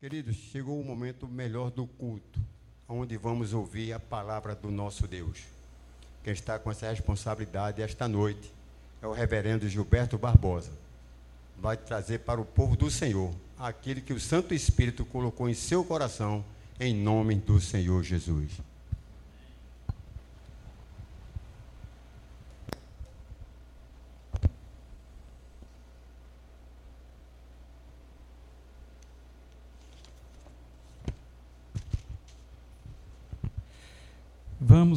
Queridos, chegou o momento melhor do culto, onde vamos ouvir a palavra do nosso Deus. Quem está com essa responsabilidade esta noite é o reverendo Gilberto Barbosa. Vai trazer para o povo do Senhor aquele que o Santo Espírito colocou em seu coração, em nome do Senhor Jesus.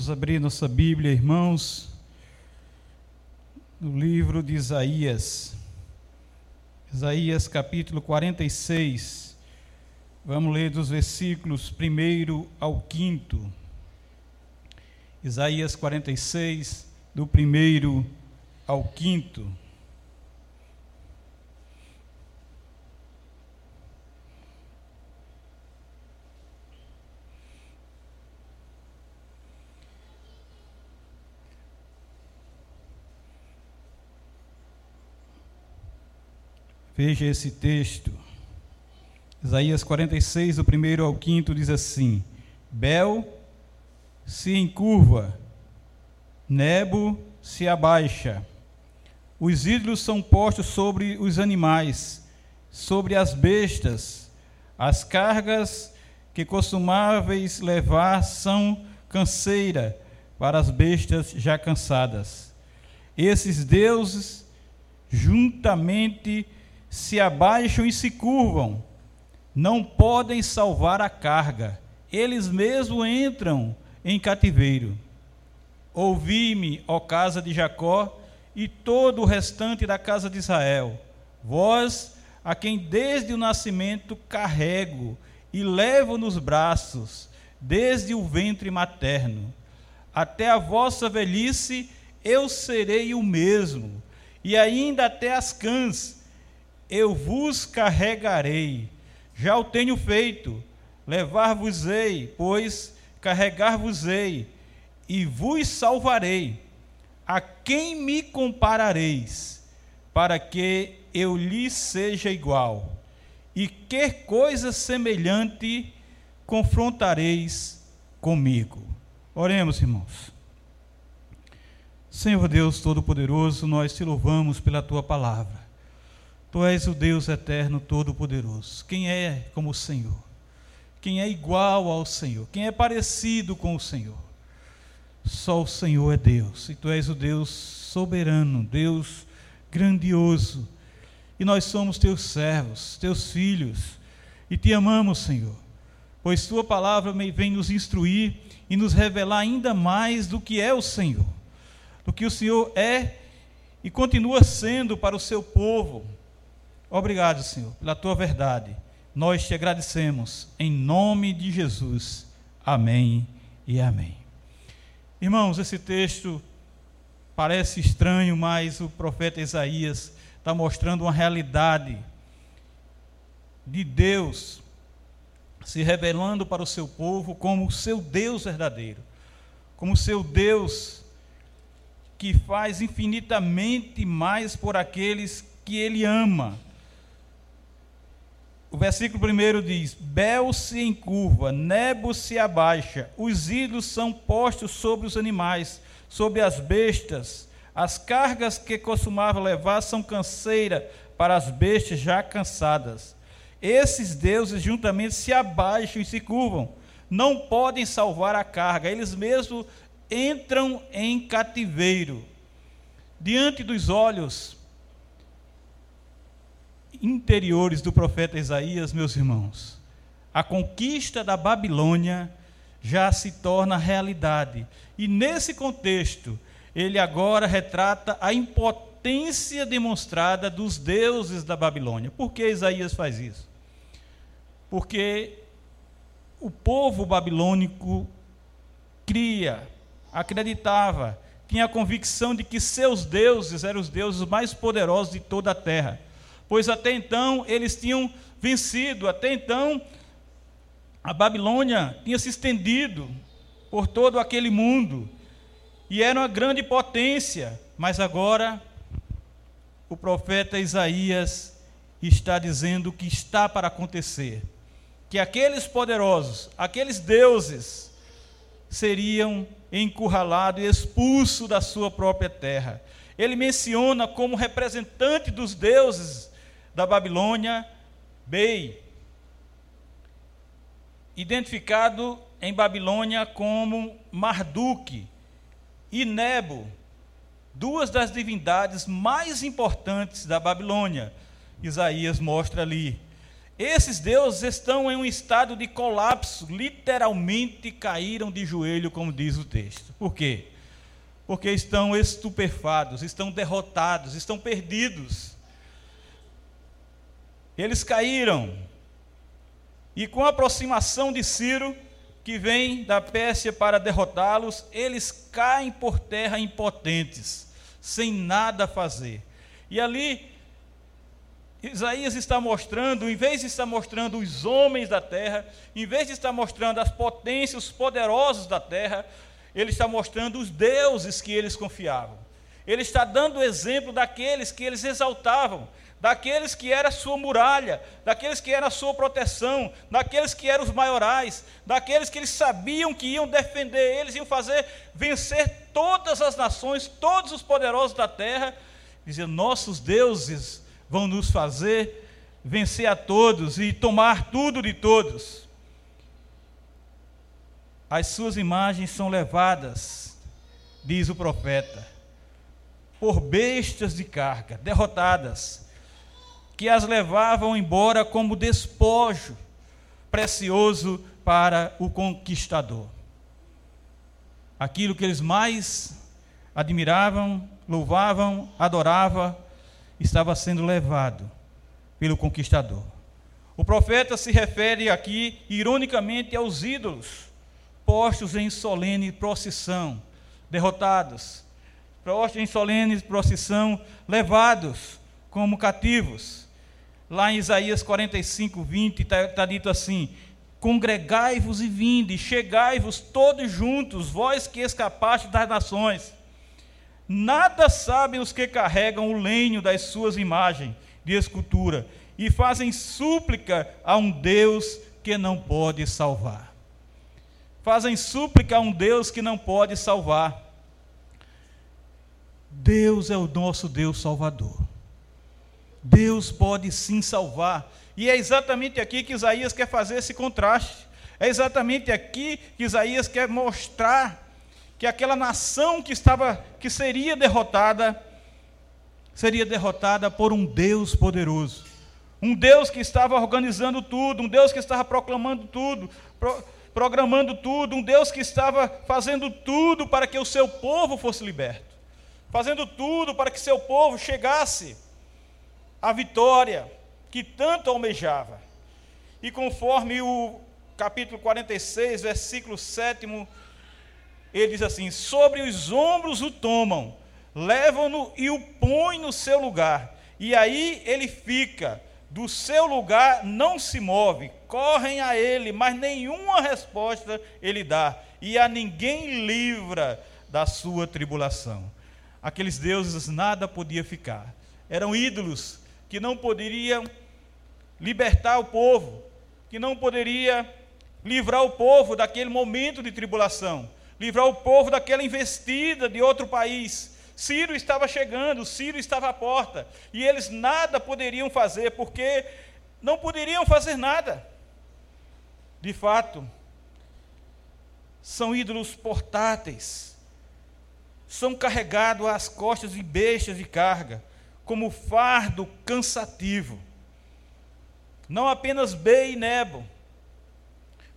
Vamos abrir nossa Bíblia, irmãos, no livro de Isaías. Isaías capítulo 46. Vamos ler dos versículos 1 ao 5. Isaías 46, do 1 ao 5. Veja esse texto. Isaías 46, do primeiro ao quinto, diz assim: Bel se encurva, Nebo se abaixa. Os ídolos são postos sobre os animais, sobre as bestas. As cargas que costumáveis levar são canseira para as bestas já cansadas. Esses deuses juntamente se abaixam e se curvam, não podem salvar a carga, eles mesmos entram em cativeiro. Ouvi-me, ó casa de Jacó, e todo o restante da casa de Israel, vós, a quem desde o nascimento carrego e levo nos braços, desde o ventre materno, até a vossa velhice eu serei o mesmo, e ainda até as cãs eu vos carregarei. Já o tenho feito, levar-vos-ei, pois carregar-vos-ei, e vos salvarei. A quem me comparareis, para que eu lhe seja igual? E que coisa semelhante confrontareis comigo? Oremos, irmãos. Senhor Deus Todo-Poderoso, nós te louvamos pela tua palavra. Tu és o Deus eterno, todo-poderoso. Quem é como o Senhor? Quem é igual ao Senhor? Quem é parecido com o Senhor? Só o Senhor é Deus. E tu és o Deus soberano, Deus grandioso. E nós somos teus servos, teus filhos. E te amamos, Senhor. Pois tua palavra vem nos instruir e nos revelar ainda mais do que é o Senhor. Do que o Senhor é e continua sendo para o seu povo Obrigado, Senhor, pela tua verdade. Nós te agradecemos em nome de Jesus. Amém e amém. Irmãos, esse texto parece estranho, mas o profeta Isaías está mostrando uma realidade de Deus se revelando para o seu povo como o seu Deus verdadeiro, como o seu Deus que faz infinitamente mais por aqueles que ele ama o versículo primeiro diz: Bel se encurva, Nebo se abaixa, os ídolos são postos sobre os animais, sobre as bestas. As cargas que costumava levar são canseira para as bestas já cansadas. Esses deuses juntamente se abaixam e se curvam, não podem salvar a carga, eles mesmos entram em cativeiro. Diante dos olhos interiores do profeta Isaías, meus irmãos, a conquista da Babilônia já se torna realidade. E nesse contexto, ele agora retrata a impotência demonstrada dos deuses da Babilônia. Por que Isaías faz isso? Porque o povo babilônico cria, acreditava, tinha a convicção de que seus deuses eram os deuses mais poderosos de toda a terra pois até então eles tinham vencido, até então a Babilônia tinha se estendido por todo aquele mundo e era uma grande potência, mas agora o profeta Isaías está dizendo o que está para acontecer. que aqueles poderosos, aqueles deuses, seriam encurralados e expulsos da sua própria terra. Ele menciona como representante dos deuses da Babilônia, Bei, identificado em Babilônia como Marduk e Nebo, duas das divindades mais importantes da Babilônia. Isaías mostra ali. Esses deuses estão em um estado de colapso, literalmente caíram de joelho, como diz o texto. Por quê? Porque estão estupefados, estão derrotados, estão perdidos. Eles caíram. E com a aproximação de Ciro, que vem da Pérsia para derrotá-los, eles caem por terra impotentes, sem nada fazer. E ali Isaías está mostrando, em vez de estar mostrando os homens da terra, em vez de estar mostrando as potências, os poderosos da terra, ele está mostrando os deuses que eles confiavam. Ele está dando o exemplo daqueles que eles exaltavam, daqueles que era sua muralha, daqueles que era a sua proteção, daqueles que eram os maiorais, daqueles que eles sabiam que iam defender eles, iam fazer vencer todas as nações, todos os poderosos da terra, dizendo: nossos deuses vão nos fazer vencer a todos e tomar tudo de todos. As suas imagens são levadas, diz o profeta, por bestas de carga, derrotadas, que as levavam embora como despojo precioso para o conquistador. Aquilo que eles mais admiravam, louvavam, adoravam, estava sendo levado pelo conquistador. O profeta se refere aqui, ironicamente, aos ídolos postos em solene procissão, derrotados, em solene procissão, levados como cativos. Lá em Isaías 45, 20, está tá dito assim: Congregai-vos e vinde, chegai-vos todos juntos, vós que escapaste das nações Nada sabem os que carregam o lenho das suas imagens de escultura e fazem súplica a um Deus que não pode salvar. Fazem súplica a um Deus que não pode salvar. Deus é o nosso Deus Salvador. Deus pode sim salvar. E é exatamente aqui que Isaías quer fazer esse contraste. É exatamente aqui que Isaías quer mostrar que aquela nação que estava que seria derrotada seria derrotada por um Deus poderoso. Um Deus que estava organizando tudo, um Deus que estava proclamando tudo, pro, programando tudo, um Deus que estava fazendo tudo para que o seu povo fosse liberto. Fazendo tudo para que seu povo chegasse à vitória que tanto almejava. E conforme o capítulo 46, versículo 7 ele diz assim: Sobre os ombros o tomam, levam-no e o põem no seu lugar. E aí ele fica, do seu lugar não se move, correm a ele, mas nenhuma resposta ele dá, e a ninguém livra da sua tribulação. Aqueles deuses nada podia ficar, eram ídolos que não poderiam libertar o povo, que não poderia livrar o povo daquele momento de tribulação livrar o povo daquela investida de outro país. Ciro estava chegando, Ciro estava à porta, e eles nada poderiam fazer, porque não poderiam fazer nada. De fato, são ídolos portáteis, são carregados às costas de bestas de carga, como fardo cansativo. Não apenas Be e Nebo,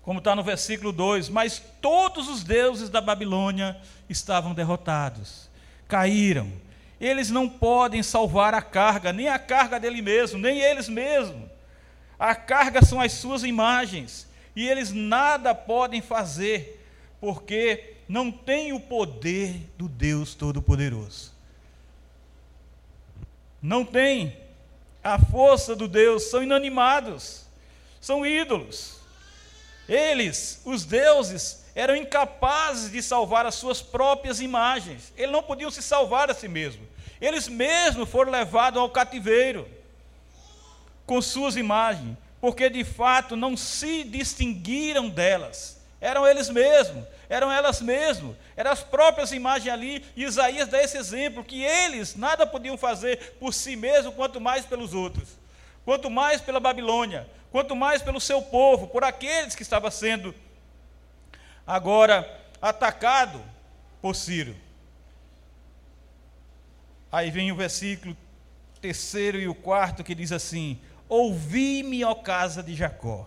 como está no versículo 2: Mas todos os deuses da Babilônia estavam derrotados, caíram. Eles não podem salvar a carga, nem a carga dele mesmo, nem eles mesmos. A carga são as suas imagens, e eles nada podem fazer, porque não têm o poder do Deus Todo-Poderoso. Não têm a força do Deus, são inanimados, são ídolos. Eles, os deuses, eram incapazes de salvar as suas próprias imagens. Eles não podiam se salvar a si mesmos. Eles mesmos foram levados ao cativeiro com suas imagens, porque de fato não se distinguiram delas. Eram eles mesmos, eram elas mesmas, eram as próprias imagens ali. E Isaías dá esse exemplo: que eles nada podiam fazer por si mesmos, quanto mais pelos outros, quanto mais pela Babilônia, quanto mais pelo seu povo, por aqueles que estavam sendo agora atacado por Ciro. Aí vem o versículo terceiro e o quarto que diz assim: Ouvi-me, ó casa de Jacó,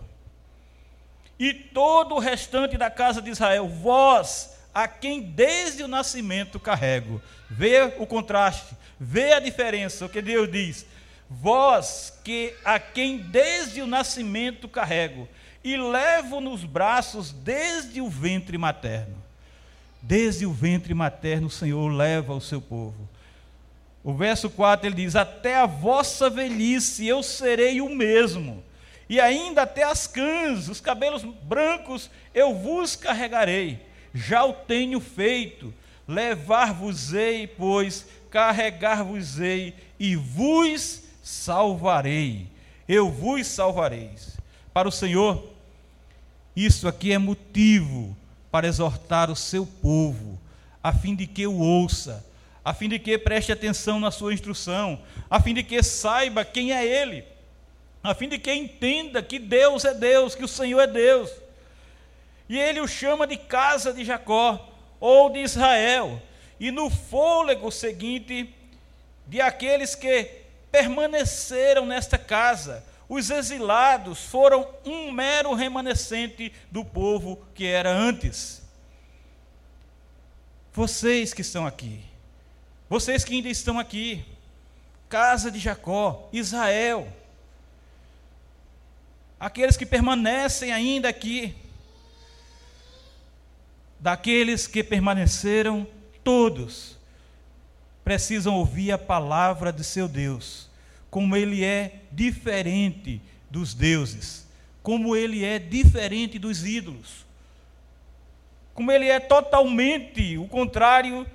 e todo o restante da casa de Israel, vós, a quem desde o nascimento carrego. Vê o contraste, vê a diferença, o que Deus diz. Vós, que a quem desde o nascimento carrego, e levo nos braços desde o ventre materno. Desde o ventre materno o Senhor leva o seu povo. O verso 4 ele diz: Até a vossa velhice eu serei o mesmo, e ainda até as cãs, os cabelos brancos, eu vos carregarei. Já o tenho feito, levar-vos-ei, pois carregar-vos-ei e vos salvarei. Eu vos salvareis. Para o Senhor, isso aqui é motivo para exortar o seu povo, a fim de que o ouça a fim de que preste atenção na sua instrução, a fim de que saiba quem é Ele, a fim de que entenda que Deus é Deus, que o Senhor é Deus. E ele o chama de casa de Jacó ou de Israel. E no fôlego seguinte, de aqueles que permaneceram nesta casa, os exilados foram um mero remanescente do povo que era antes. Vocês que estão aqui, vocês que ainda estão aqui, casa de Jacó, Israel, aqueles que permanecem ainda aqui, daqueles que permaneceram, todos precisam ouvir a palavra de seu Deus, como ele é diferente dos deuses, como ele é diferente dos ídolos, como ele é totalmente o contrário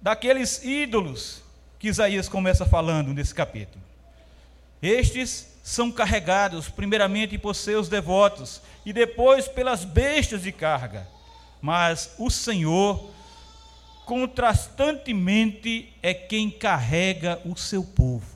daqueles ídolos que Isaías começa falando nesse capítulo. Estes são carregados primeiramente por seus devotos e depois pelas bestas de carga. Mas o Senhor, contrastantemente, é quem carrega o seu povo.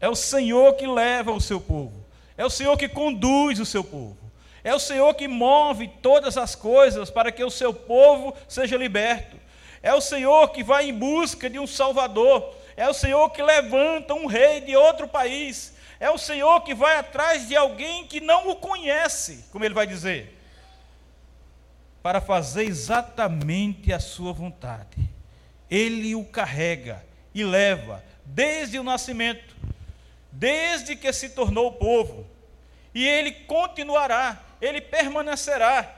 É o Senhor que leva o seu povo. É o Senhor que conduz o seu povo. É o Senhor que move todas as coisas para que o seu povo seja liberto. É o Senhor que vai em busca de um Salvador. É o Senhor que levanta um rei de outro país. É o Senhor que vai atrás de alguém que não o conhece, como ele vai dizer, para fazer exatamente a sua vontade. Ele o carrega e leva desde o nascimento, desde que se tornou povo. E ele continuará ele permanecerá,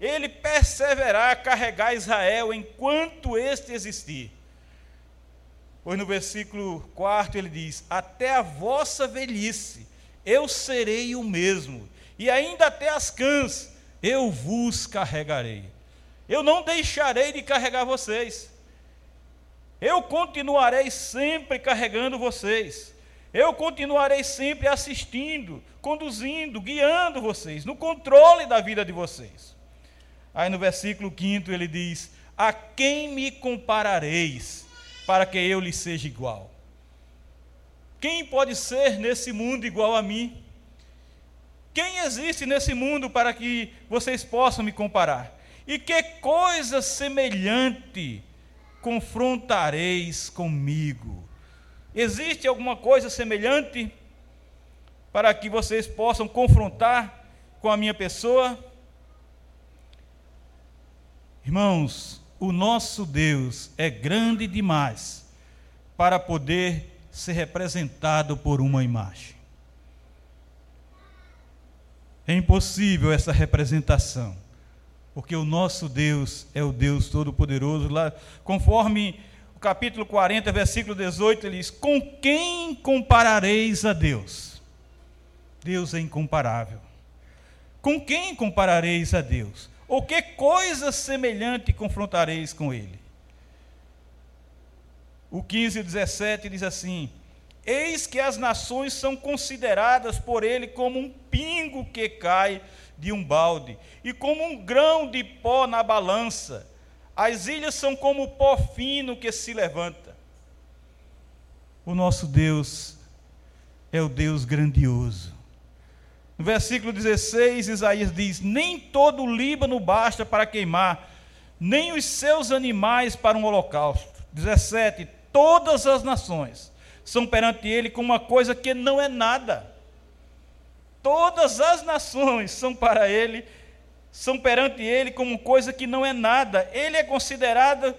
ele perseverará a carregar Israel enquanto este existir. Pois no versículo 4 ele diz: Até a vossa velhice eu serei o mesmo, e ainda até as cãs eu vos carregarei. Eu não deixarei de carregar vocês. Eu continuarei sempre carregando vocês. Eu continuarei sempre assistindo, conduzindo, guiando vocês, no controle da vida de vocês. Aí no versículo 5 ele diz: A quem me comparareis para que eu lhe seja igual? Quem pode ser nesse mundo igual a mim? Quem existe nesse mundo para que vocês possam me comparar? E que coisa semelhante confrontareis comigo? Existe alguma coisa semelhante para que vocês possam confrontar com a minha pessoa? Irmãos, o nosso Deus é grande demais para poder ser representado por uma imagem. É impossível essa representação, porque o nosso Deus é o Deus Todo-Poderoso, lá, conforme o capítulo 40, versículo 18, ele diz: Com quem comparareis a Deus? Deus é incomparável. Com quem comparareis a Deus? Ou que coisa semelhante confrontareis com Ele? O 15 e 17 diz assim: Eis que as nações são consideradas por ele como um pingo que cai de um balde, e como um grão de pó na balança. As ilhas são como pó fino que se levanta. O nosso Deus é o Deus grandioso. No versículo 16, Isaías diz: Nem todo o Líbano basta para queimar, nem os seus animais para um holocausto. 17: Todas as nações são perante ele como uma coisa que não é nada. Todas as nações são para ele, são perante ele como coisa que não é nada. Ele é considerado,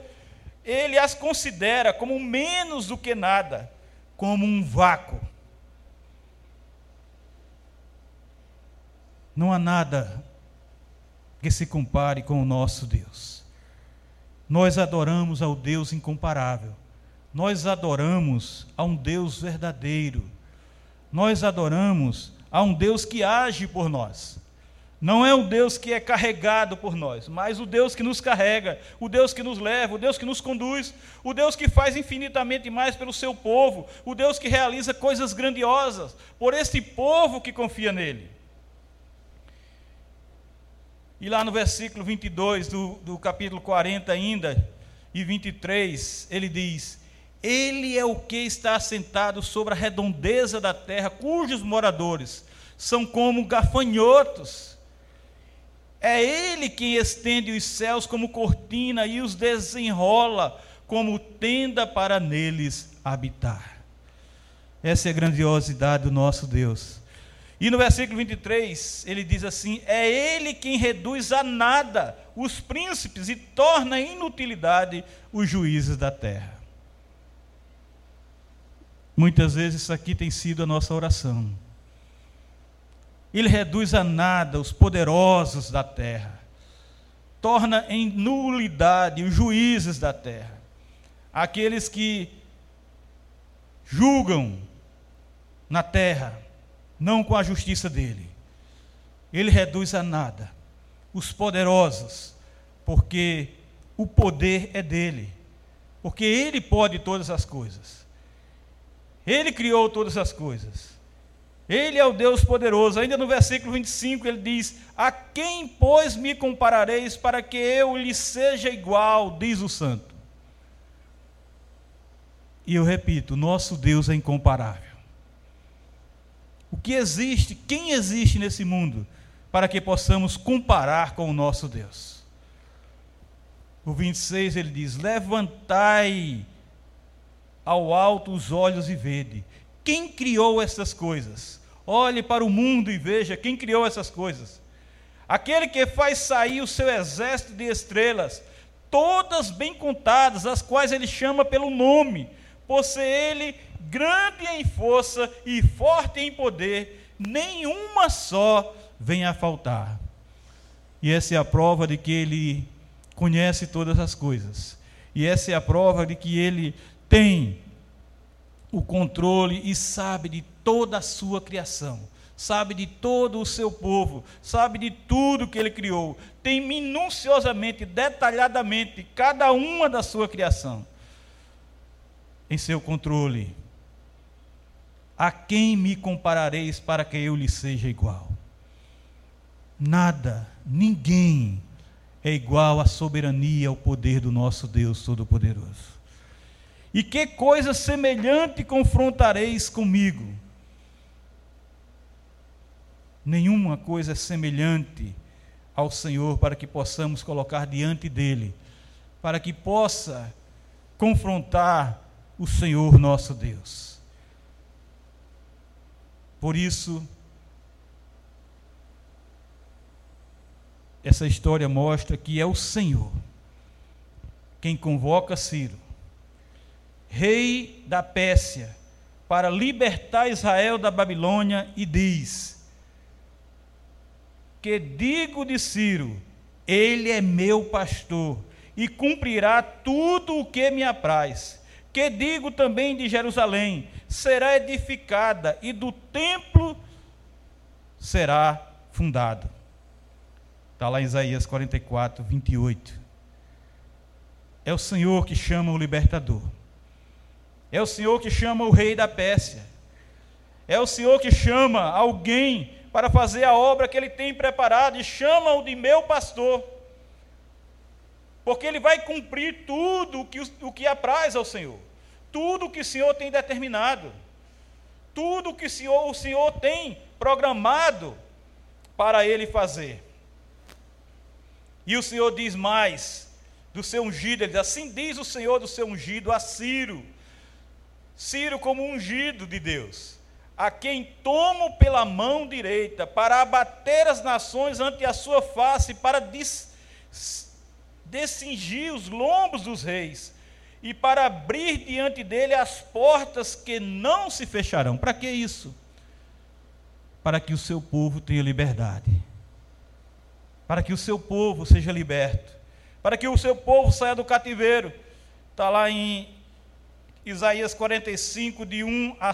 ele as considera como menos do que nada, como um vácuo. Não há nada que se compare com o nosso Deus. Nós adoramos ao Deus incomparável nós adoramos a um Deus verdadeiro. Nós adoramos a um Deus que age por nós. Não é um Deus que é carregado por nós, mas o Deus que nos carrega, o Deus que nos leva, o Deus que nos conduz, o Deus que faz infinitamente mais pelo seu povo, o Deus que realiza coisas grandiosas por este povo que confia nele. E lá no versículo 22 do, do capítulo 40 ainda, e 23, ele diz: ele é o que está assentado sobre a redondeza da terra, cujos moradores são como gafanhotos. É Ele quem estende os céus como cortina e os desenrola como tenda para neles habitar. Essa é a grandiosidade do nosso Deus. E no versículo 23, ele diz assim: É Ele quem reduz a nada os príncipes e torna inutilidade os juízes da terra. Muitas vezes isso aqui tem sido a nossa oração. Ele reduz a nada os poderosos da terra, torna em nulidade os juízes da terra, aqueles que julgam na terra, não com a justiça dele. Ele reduz a nada os poderosos, porque o poder é dele, porque ele pode todas as coisas. Ele criou todas as coisas. Ele é o Deus poderoso. Ainda no versículo 25 ele diz: A quem, pois, me comparareis para que eu lhe seja igual, diz o santo. E eu repito: nosso Deus é incomparável. O que existe, quem existe nesse mundo para que possamos comparar com o nosso Deus? O 26 ele diz: Levantai ao alto os olhos e vede. Quem criou essas coisas? Olhe para o mundo e veja quem criou essas coisas. Aquele que faz sair o seu exército de estrelas, todas bem contadas, as quais ele chama pelo nome, por ser ele grande em força e forte em poder, nenhuma só vem a faltar. E essa é a prova de que ele conhece todas as coisas. E essa é a prova de que ele tem o controle e sabe de toda a sua criação, sabe de todo o seu povo, sabe de tudo que ele criou, tem minuciosamente, detalhadamente cada uma da sua criação em seu controle. A quem me comparareis para que eu lhe seja igual? Nada, ninguém é igual à soberania, ao poder do nosso Deus Todo-Poderoso. E que coisa semelhante confrontareis comigo? Nenhuma coisa semelhante ao Senhor para que possamos colocar diante dele, para que possa confrontar o Senhor nosso Deus. Por isso, essa história mostra que é o Senhor quem convoca Ciro rei da Pérsia, para libertar Israel da Babilônia, e diz: Que digo de Ciro, ele é meu pastor, e cumprirá tudo o que me apraz. Que digo também de Jerusalém, será edificada, e do templo será fundado. Está lá em Isaías 44, 28. É o Senhor que chama o libertador. É o Senhor que chama o rei da Pérsia. É o Senhor que chama alguém para fazer a obra que ele tem preparado e chama-o de meu pastor. Porque ele vai cumprir tudo o que, o que apraz ao Senhor. Tudo o que o Senhor tem determinado. Tudo o que o Senhor, o Senhor tem programado para ele fazer. E o Senhor diz mais do seu ungido, ele diz, assim diz o Senhor do seu ungido a Ciro. Ciro como ungido de Deus, a quem tomo pela mão direita para abater as nações ante a sua face, para des, descingir os lombos dos reis e para abrir diante dele as portas que não se fecharão. Para que isso? Para que o seu povo tenha liberdade. Para que o seu povo seja liberto. Para que o seu povo saia do cativeiro. Está lá em Isaías 45, de 1 a,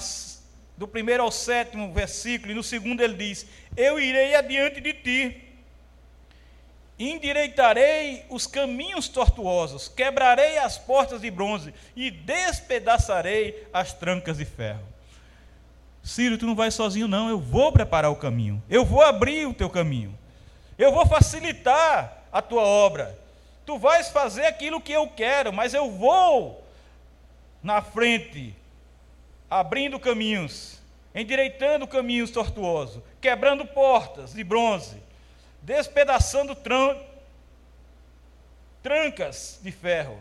do primeiro ao sétimo versículo, e no segundo ele diz: Eu irei adiante de ti Endireitarei os caminhos tortuosos, quebrarei as portas de bronze e despedaçarei as trancas de ferro. Ciro, tu não vai sozinho, não. Eu vou preparar o caminho. Eu vou abrir o teu caminho. Eu vou facilitar a tua obra. Tu vais fazer aquilo que eu quero, mas eu vou na frente, abrindo caminhos, endireitando caminhos tortuosos, quebrando portas de bronze despedaçando tran trancas de ferro,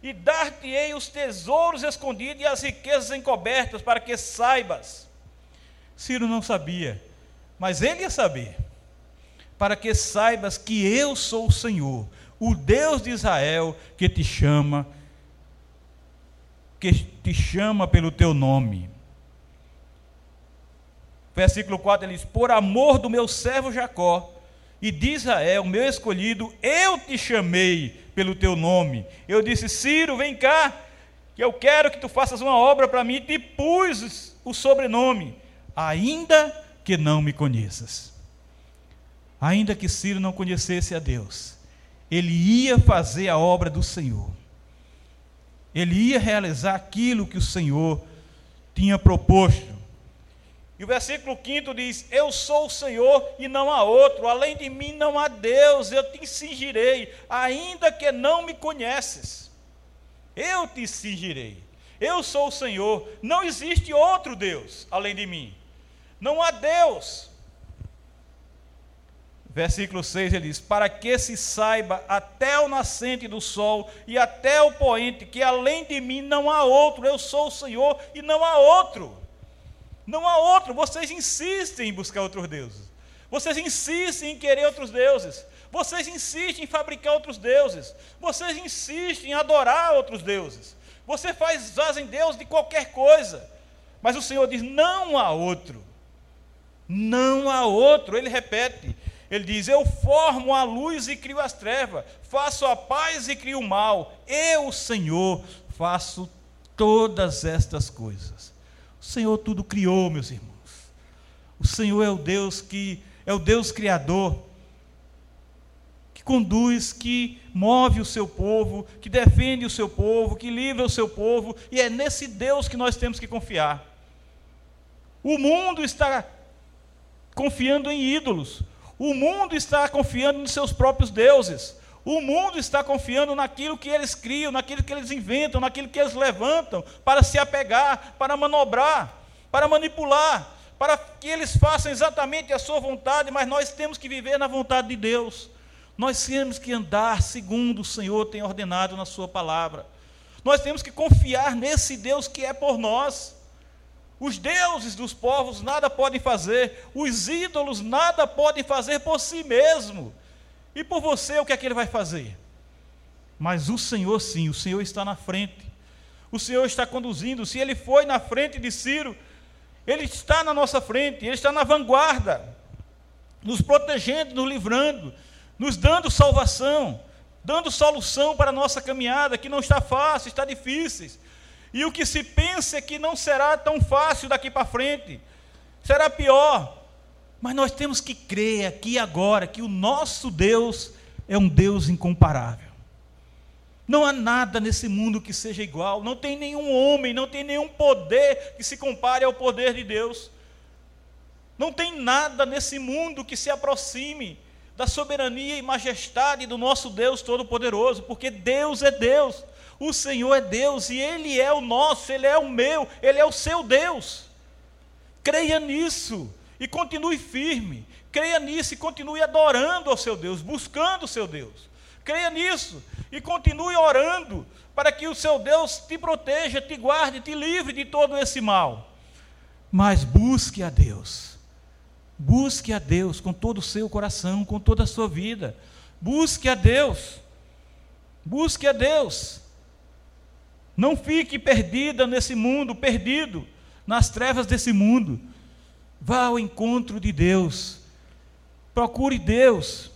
e dar-te-ei os tesouros escondidos e as riquezas encobertas, para que saibas. Ciro não sabia, mas ele ia saber, para que saibas que eu sou o Senhor, o Deus de Israel, que te chama, que te chama pelo teu nome. Versículo 4 ele diz: Por amor do meu servo Jacó, e de Israel, meu escolhido, eu te chamei pelo teu nome. Eu disse: Ciro, vem cá, que eu quero que tu faças uma obra para mim. E te pus o sobrenome, ainda que não me conheças. Ainda que Ciro não conhecesse a Deus, ele ia fazer a obra do Senhor. Ele ia realizar aquilo que o Senhor tinha proposto. E o versículo 5 diz: Eu sou o Senhor e não há outro, além de mim não há Deus, eu te cingirei, ainda que não me conheces. Eu te cingirei. Eu sou o Senhor, não existe outro Deus além de mim. Não há Deus. Versículo 6 ele diz: Para que se saiba até o nascente do sol e até o poente, que além de mim não há outro, eu sou o Senhor e não há outro. Não há outro. Vocês insistem em buscar outros deuses. Vocês insistem em querer outros deuses. Vocês insistem em fabricar outros deuses. Vocês insistem em adorar outros deuses. Você faz, fazem Deus de qualquer coisa. Mas o Senhor diz: não há outro. Não há outro. Ele repete. Ele diz: Eu formo a luz e crio as trevas, faço a paz e crio o mal. Eu, Senhor, faço todas estas coisas. O Senhor tudo criou, meus irmãos. O Senhor é o Deus que é o Deus criador, que conduz, que move o seu povo, que defende o seu povo, que livra o seu povo, e é nesse Deus que nós temos que confiar. O mundo está confiando em ídolos. O mundo está confiando nos seus próprios deuses. O mundo está confiando naquilo que eles criam, naquilo que eles inventam, naquilo que eles levantam para se apegar, para manobrar, para manipular, para que eles façam exatamente a sua vontade, mas nós temos que viver na vontade de Deus. Nós temos que andar segundo o Senhor tem ordenado na Sua palavra. Nós temos que confiar nesse Deus que é por nós. Os deuses dos povos nada podem fazer, os ídolos nada podem fazer por si mesmo. E por você, o que é que ele vai fazer? Mas o Senhor, sim, o Senhor está na frente. O Senhor está conduzindo. Se ele foi na frente de Ciro, ele está na nossa frente, ele está na vanguarda, nos protegendo, nos livrando, nos dando salvação, dando solução para a nossa caminhada, que não está fácil, está difícil. E o que se pensa é que não será tão fácil daqui para frente, será pior. Mas nós temos que crer aqui e agora que o nosso Deus é um Deus incomparável. Não há nada nesse mundo que seja igual, não tem nenhum homem, não tem nenhum poder que se compare ao poder de Deus. Não tem nada nesse mundo que se aproxime da soberania e majestade do nosso Deus Todo-Poderoso, porque Deus é Deus, o Senhor é Deus e Ele é o nosso, Ele é o meu, Ele é o seu Deus. Creia nisso e continue firme, creia nisso e continue adorando ao seu Deus, buscando o seu Deus. Creia nisso e continue orando para que o seu Deus te proteja, te guarde, te livre de todo esse mal. Mas busque a Deus. Busque a Deus com todo o seu coração, com toda a sua vida. Busque a Deus. Busque a Deus. Não fique perdida nesse mundo, perdido nas trevas desse mundo. Vá ao encontro de Deus. Procure Deus.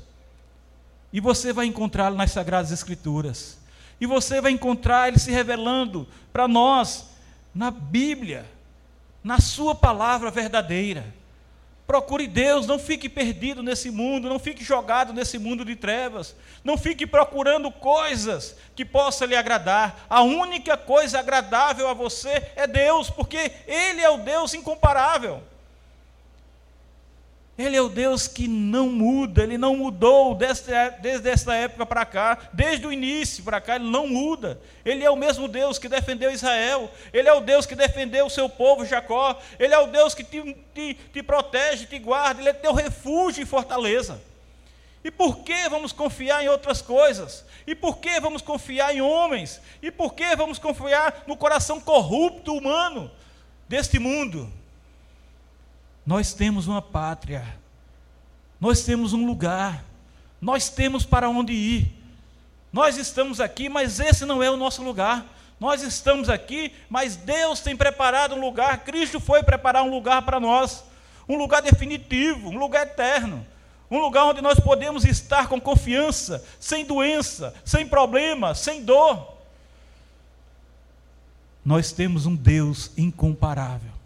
E você vai encontrá-lo nas Sagradas Escrituras. E você vai encontrar ele se revelando para nós na Bíblia, na Sua palavra verdadeira. Procure Deus, não fique perdido nesse mundo, não fique jogado nesse mundo de trevas, não fique procurando coisas que possam lhe agradar. A única coisa agradável a você é Deus, porque Ele é o Deus incomparável. Ele é o Deus que não muda, ele não mudou desde, desde essa época para cá, desde o início para cá, ele não muda. Ele é o mesmo Deus que defendeu Israel, ele é o Deus que defendeu o seu povo Jacó, ele é o Deus que te, te, te protege, te guarda, ele é teu refúgio e fortaleza. E por que vamos confiar em outras coisas? E por que vamos confiar em homens? E por que vamos confiar no coração corrupto humano deste mundo? Nós temos uma pátria, nós temos um lugar, nós temos para onde ir. Nós estamos aqui, mas esse não é o nosso lugar. Nós estamos aqui, mas Deus tem preparado um lugar, Cristo foi preparar um lugar para nós, um lugar definitivo, um lugar eterno, um lugar onde nós podemos estar com confiança, sem doença, sem problema, sem dor. Nós temos um Deus incomparável.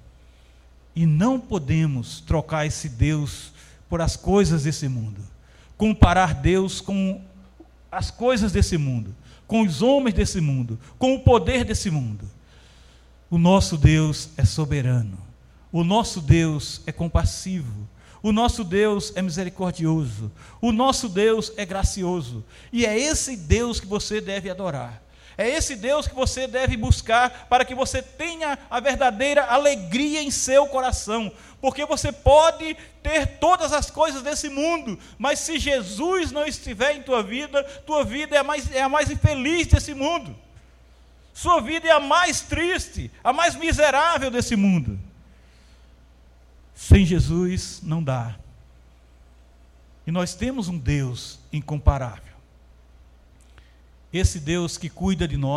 E não podemos trocar esse Deus por as coisas desse mundo. Comparar Deus com as coisas desse mundo, com os homens desse mundo, com o poder desse mundo. O nosso Deus é soberano. O nosso Deus é compassivo. O nosso Deus é misericordioso. O nosso Deus é gracioso. E é esse Deus que você deve adorar. É esse Deus que você deve buscar para que você tenha a verdadeira alegria em seu coração. Porque você pode ter todas as coisas desse mundo, mas se Jesus não estiver em tua vida, tua vida é a mais, é a mais infeliz desse mundo. Sua vida é a mais triste, a mais miserável desse mundo. Sem Jesus não dá. E nós temos um Deus incomparável esse Deus que cuida de nós.